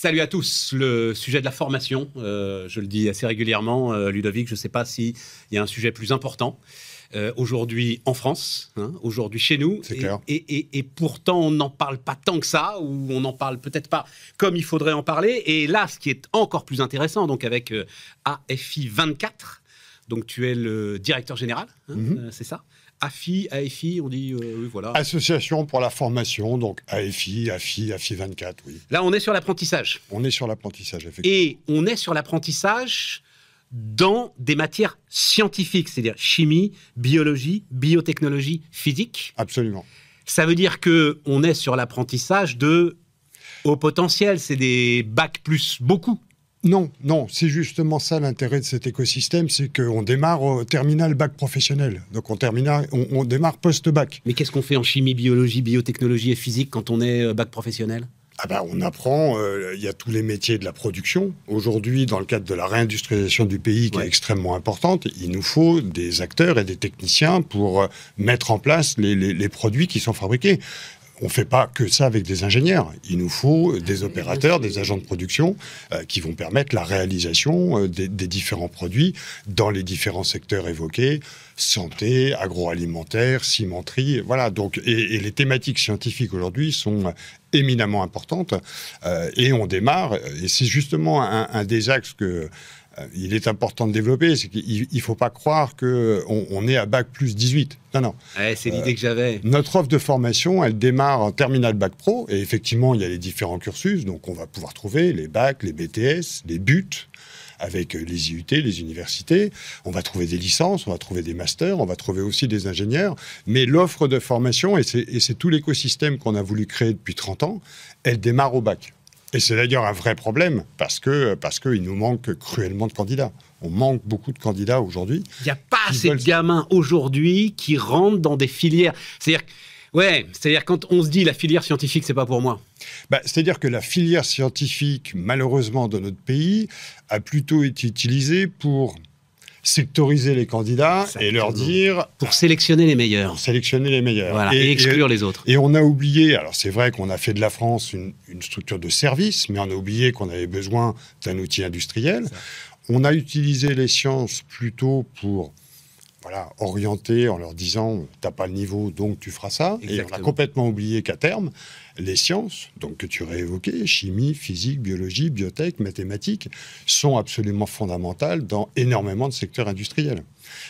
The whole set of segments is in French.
Salut à tous. Le sujet de la formation, euh, je le dis assez régulièrement, euh, Ludovic, je ne sais pas s'il y a un sujet plus important. Euh, aujourd'hui en France, hein, aujourd'hui chez nous. C'est et, clair. Et, et- et pourtant, on n'en parle pas tant que ça, ou on n'en parle peut-être pas comme il faudrait en parler. Et là, ce qui est encore plus intéressant, donc avec AFI 24, donc tu es le directeur général, hein, Mhm. c'est ça? AFI, AFI, on dit, euh, oui, voilà. Association pour la formation, donc AFI, AFI, AFI 24, oui. Là, on est sur l'apprentissage. On est sur l'apprentissage, effectivement. Et on est sur l'apprentissage dans des matières scientifiques, c'est-à-dire chimie, biologie, biotechnologie, physique. Absolument. Ça veut dire que on est sur l'apprentissage de haut potentiel, c'est des bacs plus beaucoup. Non, non, c'est justement ça l'intérêt de cet écosystème, c'est qu'on démarre au terminal bac professionnel. Donc on, termina- on, on démarre post-bac. Mais qu'est-ce qu'on fait en chimie, biologie, biotechnologie et physique quand on est euh, bac professionnel? Ah ben, on apprend, euh, il y a tous les métiers de la production. Aujourd'hui, dans le cadre de la réindustrialisation du pays, qui Ouais. est extrêmement importante, il nous faut des acteurs et des techniciens pour euh, mettre en place les, les- les produits qui sont fabriqués. On ne fait pas que ça avec des ingénieurs. Il nous faut des opérateurs, des agents de production euh, qui vont permettre la réalisation euh, des, des différents produits dans les différents secteurs évoqués santé, agroalimentaire, cimenterie. Voilà. Donc, et, et les thématiques scientifiques aujourd'hui sont éminemment importantes. Euh, et on démarre, et c'est justement un, un des axes que il est important de développer, c'est qu'il ne faut pas croire qu'on on est à bac plus 18. Non, non. Ouais, C'est l'idée que j'avais. Notre offre de formation, elle démarre en terminal bac pro, et effectivement, il y a les différents cursus, donc on va pouvoir trouver les bacs, les BTS, les buts, avec euh, les IUT, les universités. On va trouver des licences, on va trouver des masters, on va trouver aussi des ingénieurs. Mais l'offre de formation, et c'est tout l'écosystème qu'on a voulu créer depuis 30 ans, elle démarre au bac. Et c'est d'ailleurs un vrai problème, parce que parce qu'il nous manque cruellement de candidats. On manque beaucoup de candidats aujourd'hui. Il n'y a pas assez de gamins aujourd'hui qui rentrent dans des filières. C'est-à-dire, ouais, c'est-à-dire quand on se dit la filière scientifique, c'est pas pour moi. Bah, C'est-à-dire que la filière scientifique, malheureusement, de notre pays, a plutôt été utilisée pour sectoriser les candidats et leur dire Pour sélectionner les meilleurs. pour sélectionner les meilleurs. Voilà, et, exclure les autres. et on a oublié, alors c'est vrai qu'on a fait de la France une, une structure de service, mais on a oublié qu'on avait besoin d'un outil industriel. On a utilisé les sciences plutôt pour voilà, orienter en leur disant t'as pas le niveau donc tu feras ça. Et on a complètement oublié qu'à terme, les sciences, donc que tu aurais évoquées, chimie, physique, biologie, biotech, mathématiques, sont absolument fondamentales dans énormément de secteurs industriels.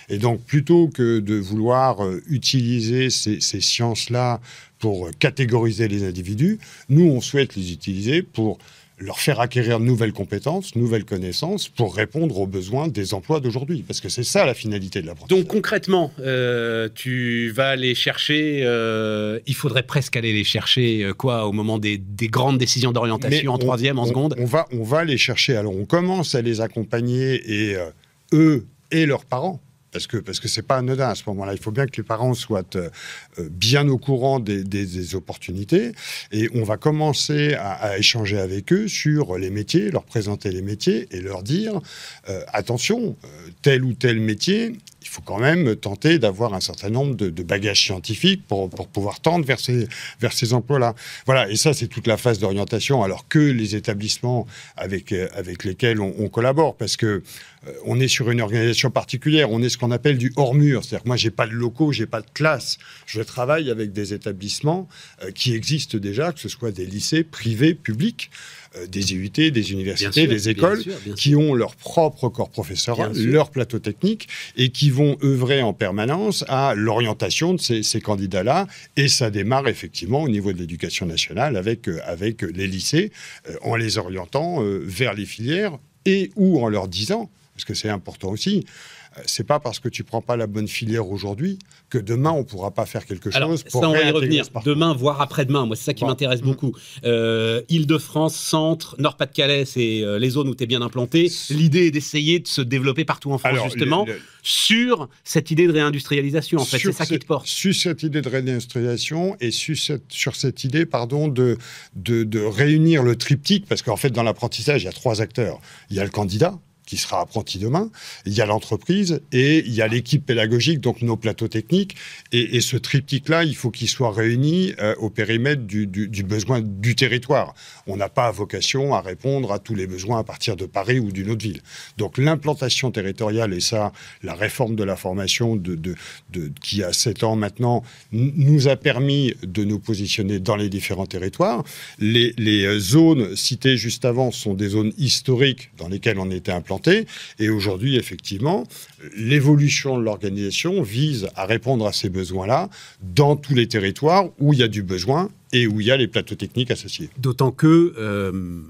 Et donc, plutôt que de vouloir euh, utiliser ces, ces sciences-là pour euh, catégoriser les individus, nous, on souhaite les utiliser pour leur faire acquérir de nouvelles compétences, nouvelles connaissances, pour répondre aux besoins des emplois d'aujourd'hui. Parce que c'est ça la finalité de l'apprentissage. Donc concrètement, euh, tu vas les chercher. euh, il faudrait presque aller les chercher euh, quoi au moment des, des grandes décisions d'orientation en on- troisième, en on- seconde? On va, on va les chercher. Alors, on commence à les accompagner et eux et leurs parents. Parce que parce que c'est pas anodin à ce moment-là. Il faut bien que les parents soient euh, euh, bien au courant des, opportunités et on va commencer à, échanger avec eux sur les métiers, leur présenter les métiers et leur dire euh, attention, tel ou tel métier, il faut quand même tenter d'avoir un certain nombre de, bagages scientifiques pour, pour pouvoir tendre vers ces, vers ces emplois-là. Voilà, et ça, c'est toute la phase d'orientation, alors que les établissements avec, euh, avec lesquels on, collabore, parce que euh, on est sur une organisation particulière, on est ce qu'on appelle du hors-mur, c'est-à-dire que moi, j'ai pas de locaux, j'ai pas de classe, je travaille avec des établissements euh, qui existent déjà, que ce soit des lycées privés, publics, des IUT, des universités, sûr, des bien écoles, sûr, bien sûr. qui ont leur propre corps professoral, leur plateau technique, et qui vont œuvrer en permanence à l'orientation de ces, ces candidats-là. Et ça démarre effectivement au niveau de l'éducation nationale avec, euh, avec les lycées, euh, en les orientant euh, vers les filières et ou en leur disant, parce que c'est important aussi, euh, c'est pas parce que tu prends pas la bonne filière aujourd'hui que demain on pourra pas faire quelque Alors, chose pour ça, on va y revenir. Demain, voire après-demain. Moi, c'est ça qui Bon. m'intéresse Mm. beaucoup. Euh, Île-de-France, Centre, Nord-Pas-de-Calais, c'est euh, les zones où tu es bien implanté. L'idée est d'essayer de se développer partout en France, Alors, justement, le- le- sur cette idée de réindustrialisation. En fait, c'est ça qui te porte. Sur cette idée de réindustrialisation et sur cette, sur cette idée, pardon, de, de, de réunir le triptyque, parce qu'en fait, dans l'apprentissage, il y a trois acteurs. Il y a le candidat, qui sera apprenti demain, il y a l'entreprise et il y a l'équipe pédagogique, donc nos plateaux techniques. Et, ce triptyque-là, il faut qu'il soit réuni euh, au périmètre du, besoin du territoire. On n'a pas vocation à répondre à tous les besoins à partir de Paris ou d'une autre ville. Donc l'implantation territoriale, et ça, la réforme de la formation de, qui a 7 ans maintenant, nous a permis de nous positionner dans les différents territoires. Les, les euh, zones citées juste avant sont des zones historiques dans lesquelles on était implanté. Et aujourd'hui, effectivement, l'évolution de l'organisation vise à répondre à ces besoins-là dans tous les territoires où il y a du besoin et où il y a les plateaux techniques associés. D'autant que, euh,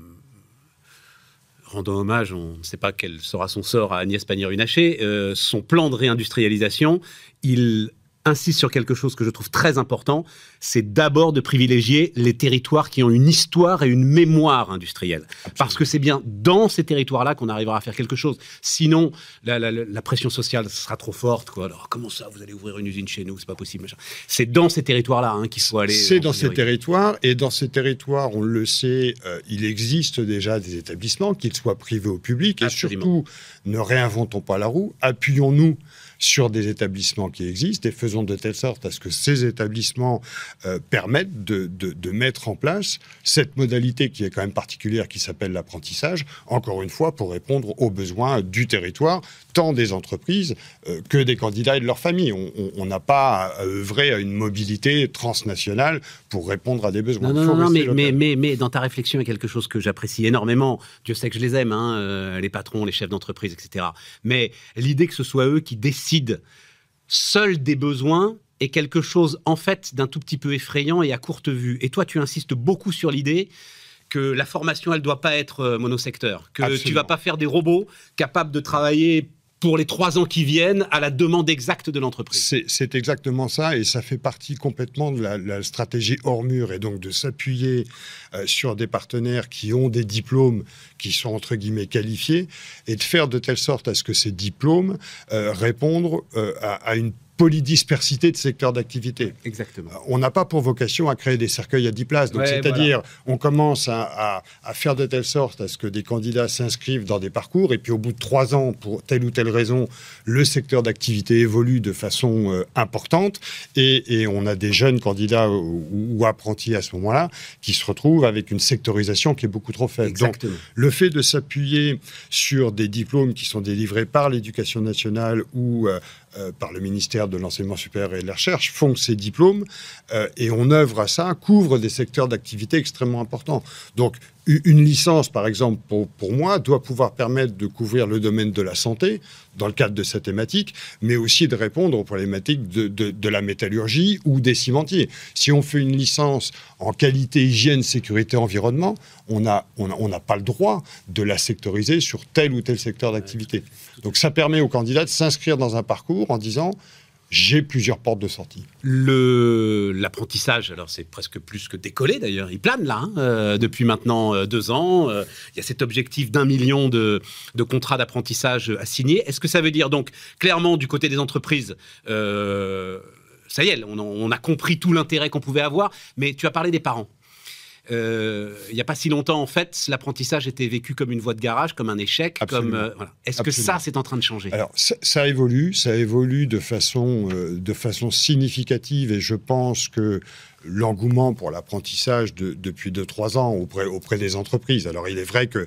rendant hommage, on ne sait pas quel sera son sort à Agnès Pannier-Runacher, euh, son plan de réindustrialisation, il insiste sur quelque chose que je trouve très important, c'est d'abord de privilégier les territoires qui ont une histoire et une mémoire industrielle. Parce que c'est bien dans ces territoires-là qu'on arrivera à faire quelque chose. Sinon, la, pression sociale sera trop forte. Quoi. Alors, comment ça, vous allez ouvrir une usine chez nous? C'est pas possible. C'est dans ces territoires-là hein, qu'il faut aller. C'est dans ces territoires. Et dans ces territoires, on le sait, euh, il existe déjà des établissements, qu'ils soient privés ou publics. Et surtout, ne réinventons pas la roue. Appuyons-nous sur des établissements qui existent et faisons de telle sorte à ce que ces établissements euh, permettent de, mettre en place cette modalité qui est quand même particulière, qui s'appelle l'apprentissage, encore une fois, pour répondre aux besoins du territoire, tant des entreprises euh, que des candidats et de leurs familles. On n'a pas à œuvrer à une mobilité transnationale pour répondre à des besoins. Non, non, non, mais, mais, mais, dans ta réflexion, il y a quelque chose que j'apprécie énormément. Dieu sait que je les aime, hein, euh, les patrons, les chefs d'entreprise, etc. Mais l'idée que ce soit eux qui décident seul des besoins est quelque chose en fait d'un tout petit peu effrayant et à courte vue. Et toi, tu insistes beaucoup sur l'idée que la formation, elle doit pas être euh, monosecteur, que tu vas pas faire des robots capables de travailler pour les trois ans qui viennent à la demande exacte de l'entreprise. C'est exactement ça, et ça fait partie complètement de la, stratégie hors mur, et donc de s'appuyer euh, sur des partenaires qui ont des diplômes qui sont entre guillemets qualifiés, et de faire de telle sorte à ce que ces diplômes euh, répondent euh, à, à une polydispersité de secteurs d'activité. Exactement. Euh, on n'a pas pour vocation à créer des cercueils à 10 places. Donc, c'est-à-dire, on commence à, faire de telle sorte à ce que des candidats s'inscrivent dans des parcours, et puis au bout de trois ans, pour telle ou telle raison, le secteur d'activité évolue de façon euh, importante, et, on a des jeunes candidats ou, apprentis à ce moment-là qui se retrouvent avec une sectorisation qui est beaucoup trop faible. Exactement. Donc, le fait de s'appuyer sur des diplômes qui sont délivrés par l'éducation nationale ou euh, euh, par le ministère de l'Enseignement supérieur et de la Recherche font ces diplômes euh, et on œuvre à ça, couvre des secteurs d'activité extrêmement importants. Donc, une licence, par exemple, pour, pour, moi, doit pouvoir permettre de couvrir le domaine de la santé, dans le cadre de cette thématique, mais aussi de répondre aux problématiques de, de, la métallurgie ou des cimentiers. Si on fait une licence en qualité, hygiène, sécurité, environnement, on n'a on on pas le droit de la sectoriser sur tel ou tel secteur d'activité. Donc ça permet aux candidats de s'inscrire dans un parcours en disant j'ai plusieurs portes de sortie. L'apprentissage, alors c'est presque plus que décollé d'ailleurs, il plane là, hein, euh, depuis maintenant euh, deux ans. Euh, il y a cet objectif d'un million de, contrats d'apprentissage à signer. Est-ce que ça veut dire donc clairement du côté des entreprises, ça y est, on a compris tout l'intérêt qu'on pouvait avoir, mais tu as parlé des parents. Euh, il n'y a pas si longtemps, en fait, l'apprentissage était vécu comme une voie de garage, comme un échec. Comme, euh, Est-ce que ça, c'est en train de changer? Alors, ça, évolue, ça évolue de façon, euh, de façon significative et je pense que l'engouement pour l'apprentissage depuis 2-3 ans auprès, auprès des entreprises. Alors, il est vrai que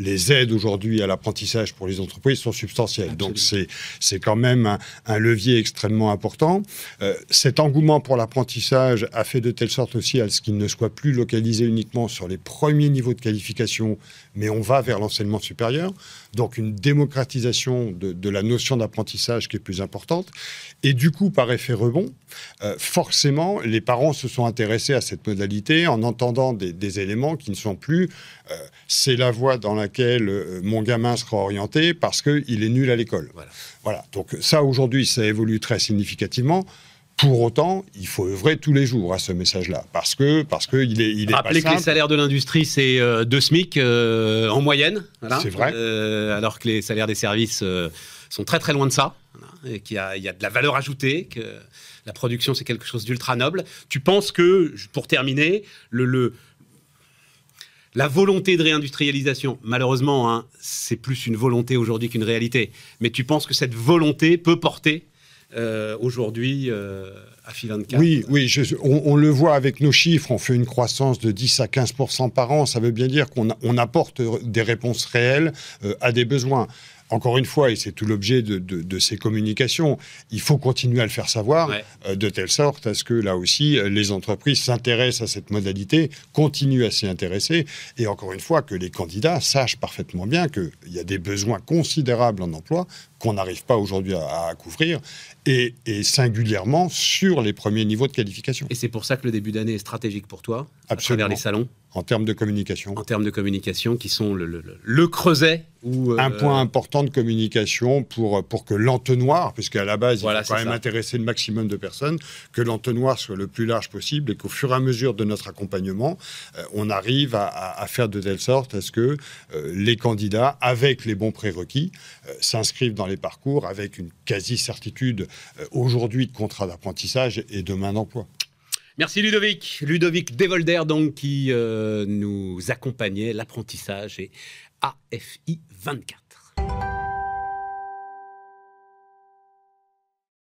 les aides aujourd'hui à l'apprentissage pour les entreprises sont substantielles. Donc c'est quand même un, levier extrêmement important. Euh, cet engouement pour l'apprentissage a fait de telle sorte aussi à ce qu'il ne soit plus localisé uniquement sur les premiers niveaux de qualification, mais on va vers l'enseignement supérieur. Donc une démocratisation de, la notion d'apprentissage qui est plus importante. Et du coup, par effet rebond, euh, forcément, les parents se sont intéressés à cette modalité en entendant des, éléments qui ne sont plus euh, c'est la voie dans laquelle euh, mon gamin sera orienté parce qu'il est nul à l'école. Voilà. voilà. Donc ça, aujourd'hui, ça évolue très significativement. Pour autant, il faut œuvrer tous les jours à ce message-là, parce que parce que il est il est Rappelez que les salaires de l'industrie c'est euh, deux SMIC euh, en moyenne, c'est vrai, alors que les salaires des services sont très très loin de ça, et qu'il y a, il y a de la valeur ajoutée, que la production c'est quelque chose d'ultra noble. Tu penses que, pour terminer, le, le la volonté de réindustrialisation, malheureusement, hein, c'est plus une volonté aujourd'hui qu'une réalité. Mais tu penses que cette volonté peut porter euh, aujourd'hui euh, à FI 24 Oui, oui on, le voit avec nos chiffres, on fait une croissance de 10 à 15% par an, ça veut bien dire qu'on apporte des réponses réelles euh, à des besoins encore une fois, et c'est tout l'objet de, ces communications, il faut continuer à le faire savoir euh, de telle sorte à ce que là aussi, euh, les entreprises s'intéressent à cette modalité, continuent à s'y intéresser, et encore une fois, que les candidats sachent parfaitement bien qu'il y a des besoins considérables en emploi qu'on n'arrive pas aujourd'hui à, couvrir, et, singulièrement sur les premiers niveaux de qualification. Et c'est pour ça que le début d'année est stratégique pour toi, Absolument. à travers les salons En termes de communication. En termes de communication, qui sont le creuset euh, un point important de communication pour, pour que l'entonnoir, puisqu'à la base, il faut quand même intéresser le maximum de personnes, que l'entonnoir soit le plus large possible et qu'au fur et à mesure de notre accompagnement, euh, on arrive à, faire de telle sorte à ce que euh, les candidats, avec les bons prérequis, s'inscrivent dans les parcours avec une quasi-certitude aujourd'hui de contrat d'apprentissage et demain d'emploi. Merci Ludovic. Ludovic Devolder, donc, qui nous accompagnait l'apprentissage et AFI 24.